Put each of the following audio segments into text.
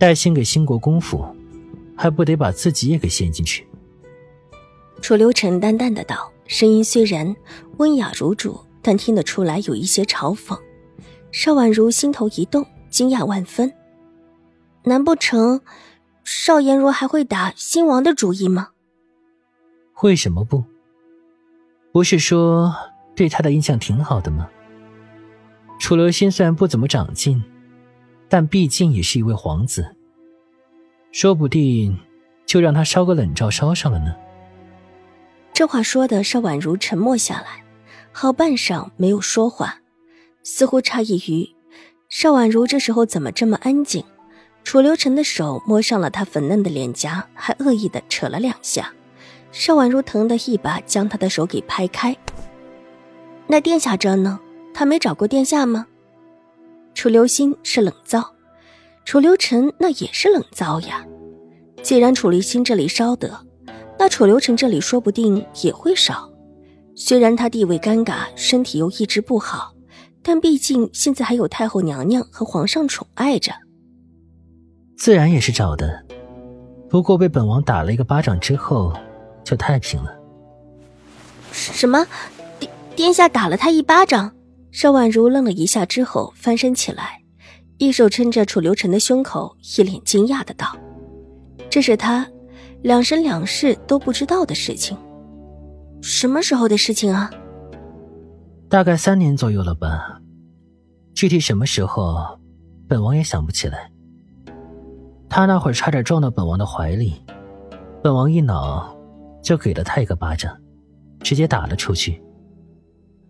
带信给兴国公府，还不得把自己也给陷进去？楚留臣淡淡的道，声音虽然温雅如主，但听得出来有一些嘲讽。邵婉如心头一动，惊讶万分。难不成邵颜如还会打新王的主意吗？为什么不？不是说对他的印象挺好的吗？楚留心虽然不怎么长进。但毕竟也是一位皇子，说不定就让他烧个冷灶烧上了呢。这话说的邵婉如沉默下来，好半晌没有说话，似乎诧异于邵婉如这时候怎么这么安静。楚留臣的手摸上了她粉嫩的脸颊，还恶意的扯了两下。邵婉如疼得一把将他的手给拍开。那殿下这呢？他没找过殿下吗？楚留心是冷灶，楚留臣那也是冷灶呀。既然楚留心这里烧得，那楚留臣这里说不定也会烧。虽然他地位尴尬，身体又一直不好，但毕竟现在还有太后娘娘和皇上宠爱着，自然也是找的。不过被本王打了一个巴掌之后，就太平了。什么？殿殿下打了他一巴掌？邵婉如愣了一下之后，翻身起来，一手撑着楚留臣的胸口，一脸惊讶的道：“这是他两生两世都不知道的事情。什么时候的事情啊？大概三年左右了吧。具体什么时候，本王也想不起来。他那会儿差点撞到本王的怀里，本王一恼，就给了他一个巴掌，直接打了出去。”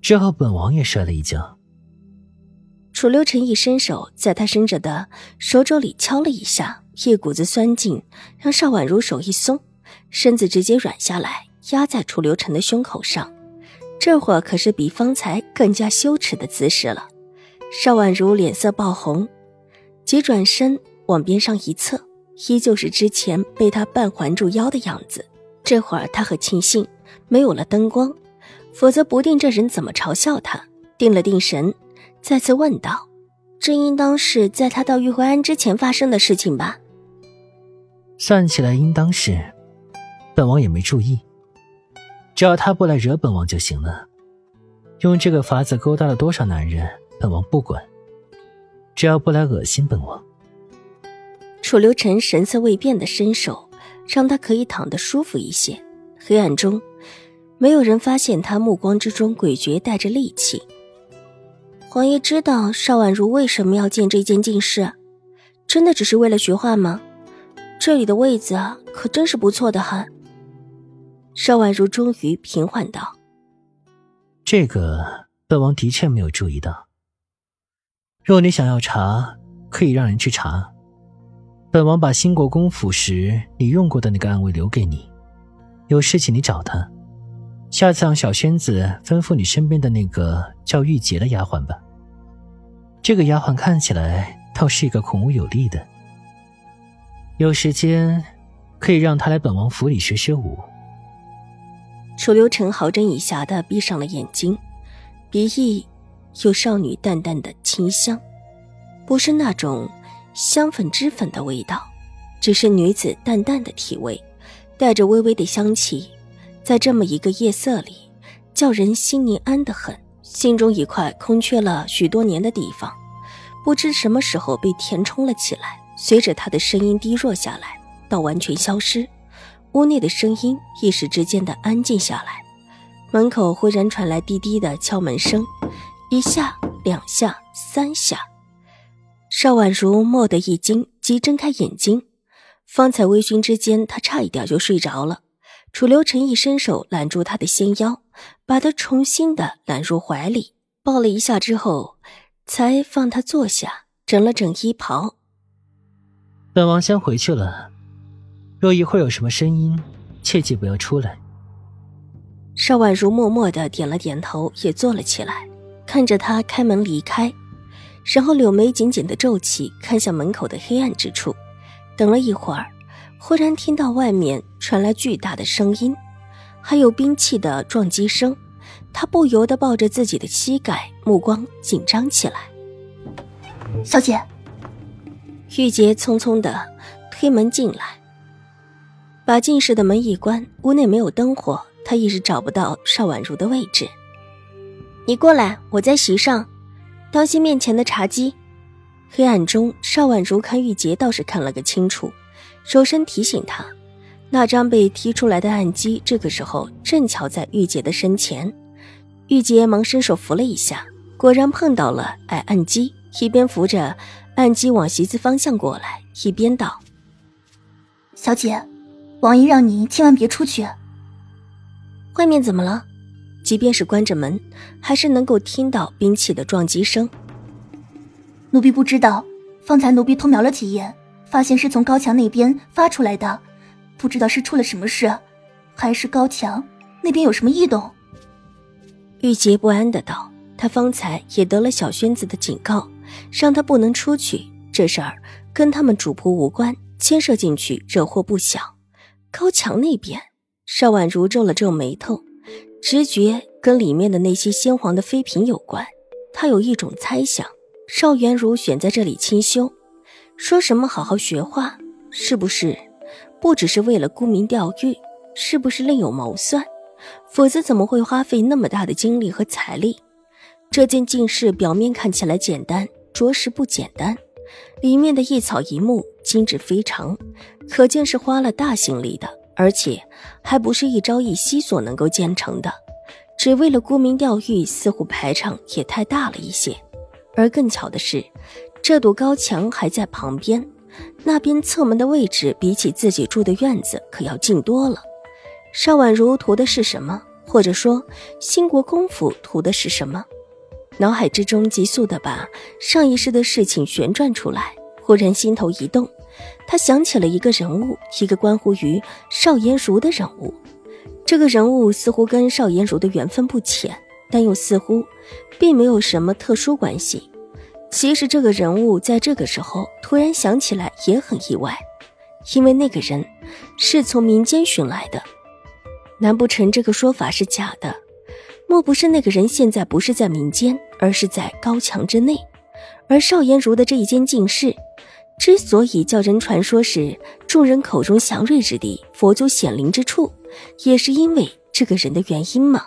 之后，本王也摔了一跤。楚留臣一伸手，在他伸着的手肘里敲了一下，一股子酸劲让邵婉如手一松，身子直接软下来，压在楚留臣的胸口上。这会儿可是比方才更加羞耻的姿势了。邵婉如脸色爆红，急转身往边上一侧，依旧是之前被他半环住腰的样子。这会儿他很庆幸没有了灯光。否则，不定这人怎么嘲笑他。定了定神，再次问道：“这应当是在他到玉回安之前发生的事情吧？”算起来，应当是。本王也没注意。只要他不来惹本王就行了。用这个法子勾搭了多少男人，本王不管。只要不来恶心本王。楚留臣神色未变的伸手，让他可以躺得舒服一些。黑暗中。没有人发现他目光之中诡谲带着戾气。皇爷知道邵婉如为什么要见这间禁室，真的只是为了学画吗？这里的位子，可真是不错的很。邵婉如终于平缓道：“这个本王的确没有注意到。若你想要查，可以让人去查。本王把兴国公府时你用过的那个暗卫留给你，有事情你找他。”下次让小仙子吩咐你身边的那个叫玉洁的丫鬟吧。这个丫鬟看起来倒是一个孔武有力的，有时间可以让她来本王府里学学武。楚留臣好整以暇的闭上了眼睛，鼻翼有少女淡淡的清香，不是那种香粉脂粉的味道，只是女子淡淡的体味，带着微微的香气。在这么一个夜色里，叫人心宁安得很，心中一块空缺了许多年的地方，不知什么时候被填充了起来。随着他的声音低弱下来，到完全消失，屋内的声音一时之间的安静下来。门口忽然传来滴滴的敲门声，一下、两下、三下。邵婉如蓦地一惊，急睁开眼睛。方才微醺之间，她差一点就睡着了。楚留臣一伸手揽住他的纤腰，把他重新的揽入怀里，抱了一下之后，才放他坐下，整了整衣袍。本王先回去了，若一会儿有什么声音，切记不要出来。邵婉如默默的点了点头，也坐了起来，看着他开门离开，然后柳眉紧紧的皱起，看向门口的黑暗之处。等了一会儿，忽然听到外面传来巨大的声音，还有兵器的撞击声。他不由得抱着自己的膝盖，目光紧张起来。小姐，玉洁匆匆的推门进来，把进室的门一关，屋内没有灯火。他一时找不到邵婉如的位置，你过来，我在席上，当心面前的茶几。黑暗中，邵婉如看玉洁倒是看了个清楚，手身提醒他，那张被踢出来的暗机，这个时候正巧在玉洁的身前。玉洁忙伸手扶了一下，果然碰到了矮暗机，一边扶着暗机往席子方向过来，一边道：“小姐，王爷让你千万别出去。”外面怎么了？即便是关着门，还是能够听到兵器的撞击声。奴婢不知道，方才奴婢偷瞄了几眼，发现是从高墙那边发出来的，不知道是出了什么事，还是高墙那边有什么异动。玉洁不安的道：“他方才也得了小轩子的警告，让他不能出去。这事儿跟他们主仆无关，牵涉进去，惹祸不小。高墙那边。”邵婉如皱了皱眉头，直觉跟里面的那些鲜黄的妃嫔有关。她有一种猜想：邵元如选在这里清修，说什么好好学画，是不是不只是为了沽名钓誉？是不是另有谋算？否则怎么会花费那么大的精力和财力？这件进士表面看起来简单，着实不简单。里面的一草一木精致非常，可见是花了大心力的。而且还不是一朝一夕所能够建成的，只为了沽名钓誉，似乎排场也太大了一些。而更巧的是，这堵高墙还在旁边，那边侧门的位置比起自己住的院子可要近多了。邵婉如图的是什么？或者说，兴国公府图的是什么？脑海之中急速的把上一世的事情旋转出来，忽然心头一动。他想起了一个人物，一个关乎于邵颜如的人物。这个人物似乎跟邵颜如的缘分不浅，但又似乎并没有什么特殊关系。其实这个人物在这个时候突然想起来也很意外，因为那个人是从民间寻来的。难不成这个说法是假的？莫不是那个人现在不是在民间，而是在高墙之内？而邵颜如的这一间净室。之所以叫人传说是众人口中祥瑞之地、佛祖显灵之处，也是因为这个人的原因吗？